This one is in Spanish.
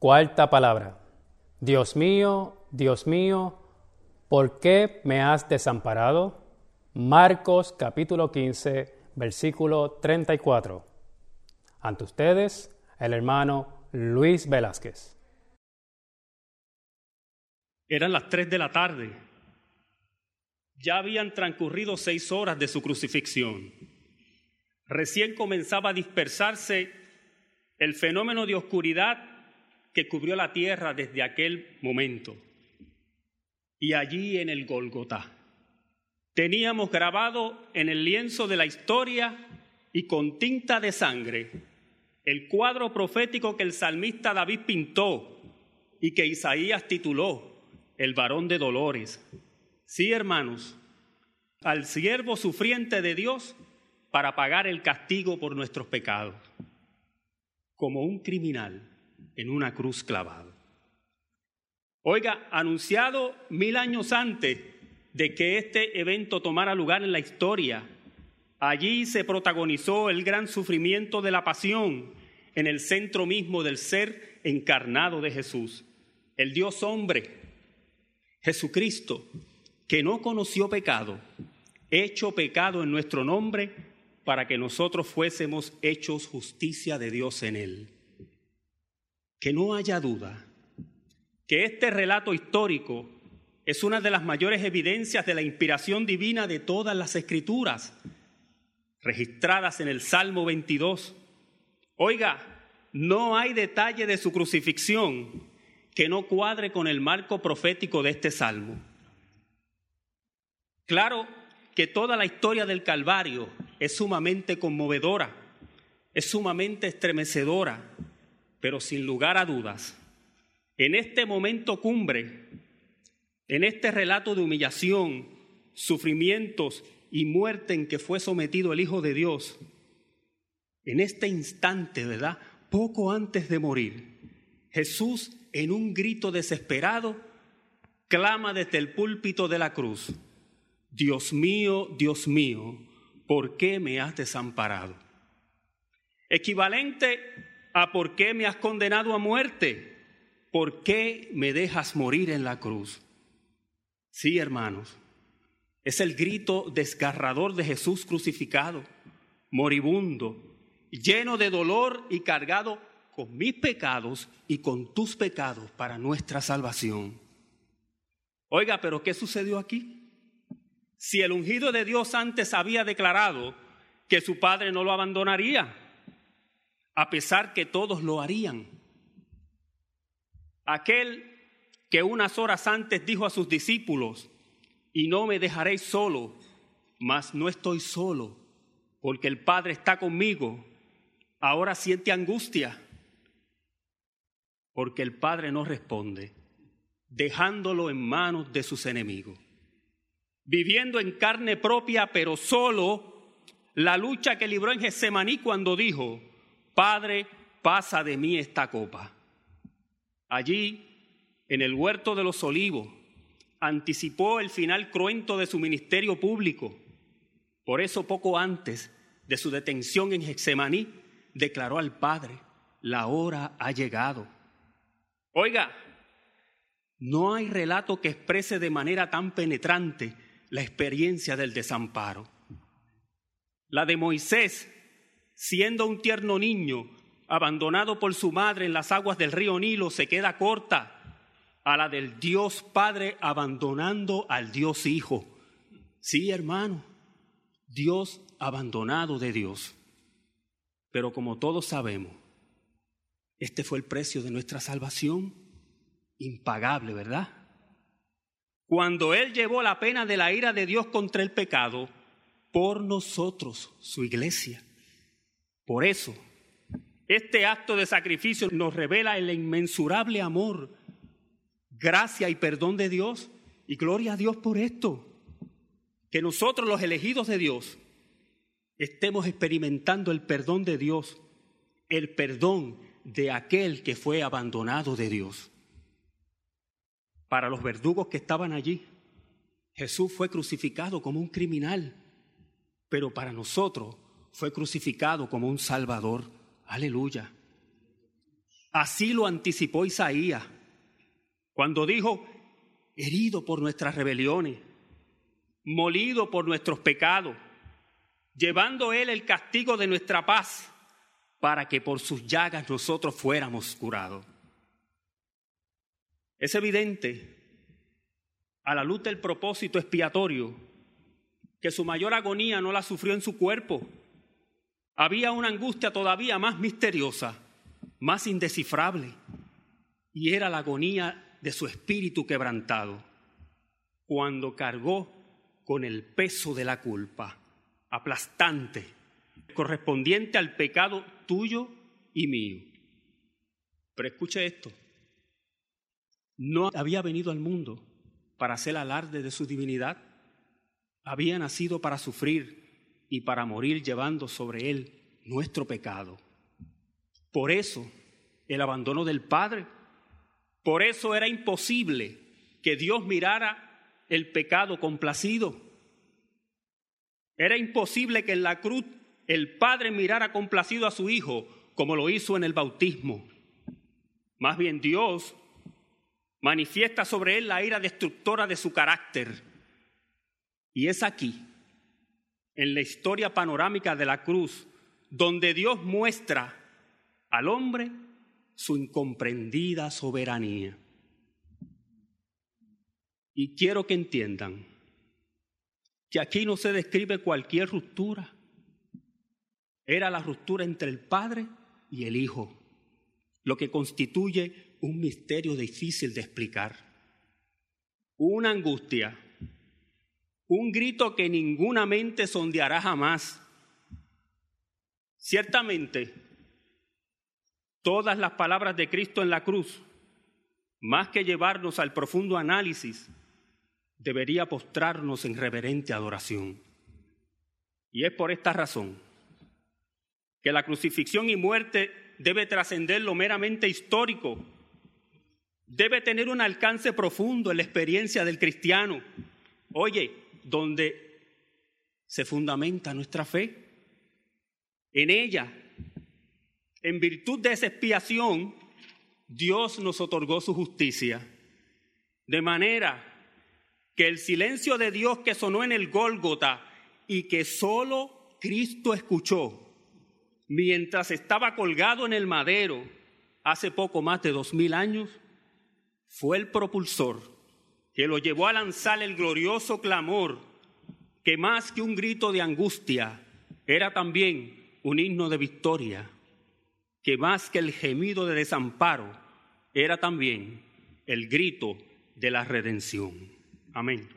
Cuarta palabra. Dios mío, Dios mío, ¿por qué me has desamparado? Marcos capítulo 15, versículo 34. Ante ustedes, el hermano Luis Velázquez. Eran las tres de la tarde. Ya habían transcurrido seis horas de su crucifixión. Recién comenzaba a dispersarse el fenómeno de oscuridad que cubrió la tierra desde aquel momento. Y allí en el Golgotá teníamos grabado en el lienzo de la historia y con tinta de sangre el cuadro profético que el salmista David pintó y que Isaías tituló El varón de dolores. Sí, hermanos, al siervo sufriente de Dios para pagar el castigo por nuestros pecados, como un criminal en una cruz clavado. Oiga, anunciado mil años antes de que este evento tomara lugar en la historia, allí se protagonizó el gran sufrimiento de la pasión en el centro mismo del ser encarnado de Jesús, el Dios hombre, Jesucristo, que no conoció pecado, hecho pecado en nuestro nombre para que nosotros fuésemos hechos justicia de Dios en él. Que no haya duda que este relato histórico es una de las mayores evidencias de la inspiración divina de todas las escrituras, registradas en el Salmo 22. Oiga, no hay detalle de su crucifixión que no cuadre con el marco profético de este salmo. Claro que toda la historia del Calvario es sumamente conmovedora, es sumamente estremecedora, pero sin lugar a dudas, en este momento cumbre, en este relato de humillación, sufrimientos y muerte en que fue sometido el Hijo de Dios, en este instante, ¿verdad? Poco antes de morir, Jesús en un grito desesperado clama desde el púlpito de la cruz, Dios mío, Dios mío, ¿por qué me has desamparado? Equivalente a ¿por qué me has condenado a muerte? ¿Por qué me dejas morir en la cruz? Sí, hermanos, es el grito desgarrador de Jesús crucificado, moribundo, lleno de dolor y cargado con mis pecados y con tus pecados para nuestra salvación. Oiga, pero ¿qué sucedió aquí? si el ungido de Dios antes había declarado que su padre no lo abandonaría, a pesar que todos lo harían. Aquel que unas horas antes dijo a sus discípulos, y no me dejaréis solo, mas no estoy solo, porque el Padre está conmigo, ahora siente angustia, porque el Padre no responde, dejándolo en manos de sus enemigos viviendo en carne propia, pero solo la lucha que libró en Getsemaní cuando dijo, Padre, pasa de mí esta copa. Allí, en el huerto de los olivos, anticipó el final cruento de su ministerio público. Por eso, poco antes de su detención en Getsemaní, declaró al Padre, la hora ha llegado. Oiga, no hay relato que exprese de manera tan penetrante la experiencia del desamparo. La de Moisés, siendo un tierno niño, abandonado por su madre en las aguas del río Nilo, se queda corta a la del Dios Padre abandonando al Dios Hijo. Sí, hermano, Dios abandonado de Dios. Pero como todos sabemos, este fue el precio de nuestra salvación, impagable, ¿verdad? cuando Él llevó la pena de la ira de Dios contra el pecado por nosotros, su iglesia. Por eso, este acto de sacrificio nos revela el inmensurable amor, gracia y perdón de Dios. Y gloria a Dios por esto. Que nosotros los elegidos de Dios estemos experimentando el perdón de Dios, el perdón de aquel que fue abandonado de Dios para los verdugos que estaban allí. Jesús fue crucificado como un criminal, pero para nosotros fue crucificado como un salvador. Aleluya. Así lo anticipó Isaías cuando dijo, herido por nuestras rebeliones, molido por nuestros pecados, llevando Él el castigo de nuestra paz, para que por sus llagas nosotros fuéramos curados. Es evidente, a la luz del propósito expiatorio, que su mayor agonía no la sufrió en su cuerpo. Había una angustia todavía más misteriosa, más indescifrable, y era la agonía de su espíritu quebrantado, cuando cargó con el peso de la culpa, aplastante, correspondiente al pecado tuyo y mío. Pero escuche esto, no había venido al mundo para hacer alarde de su divinidad, había nacido para sufrir y para morir llevando sobre él nuestro pecado. Por eso el abandono del Padre, por eso era imposible que Dios mirara el pecado complacido. Era imposible que en la cruz el Padre mirara complacido a su Hijo como lo hizo en el bautismo. Más bien Dios manifiesta sobre él la ira destructora de su carácter. Y es aquí, en la historia panorámica de la cruz, donde Dios muestra al hombre su incomprendida soberanía. Y quiero que entiendan que aquí no se describe cualquier ruptura. Era la ruptura entre el Padre y el Hijo, lo que constituye un misterio difícil de explicar, una angustia, un grito que ninguna mente sondeará jamás. Ciertamente, todas las palabras de Cristo en la cruz, más que llevarnos al profundo análisis, debería postrarnos en reverente adoración. Y es por esta razón que la crucifixión y muerte debe trascender lo meramente histórico debe tener un alcance profundo en la experiencia del cristiano. Oye, donde se fundamenta nuestra fe. En ella, en virtud de esa expiación, Dios nos otorgó su justicia. De manera que el silencio de Dios que sonó en el Gólgota y que solo Cristo escuchó mientras estaba colgado en el madero hace poco más de dos mil años, fue el propulsor que lo llevó a lanzar el glorioso clamor que más que un grito de angustia era también un himno de victoria, que más que el gemido de desamparo era también el grito de la redención. Amén.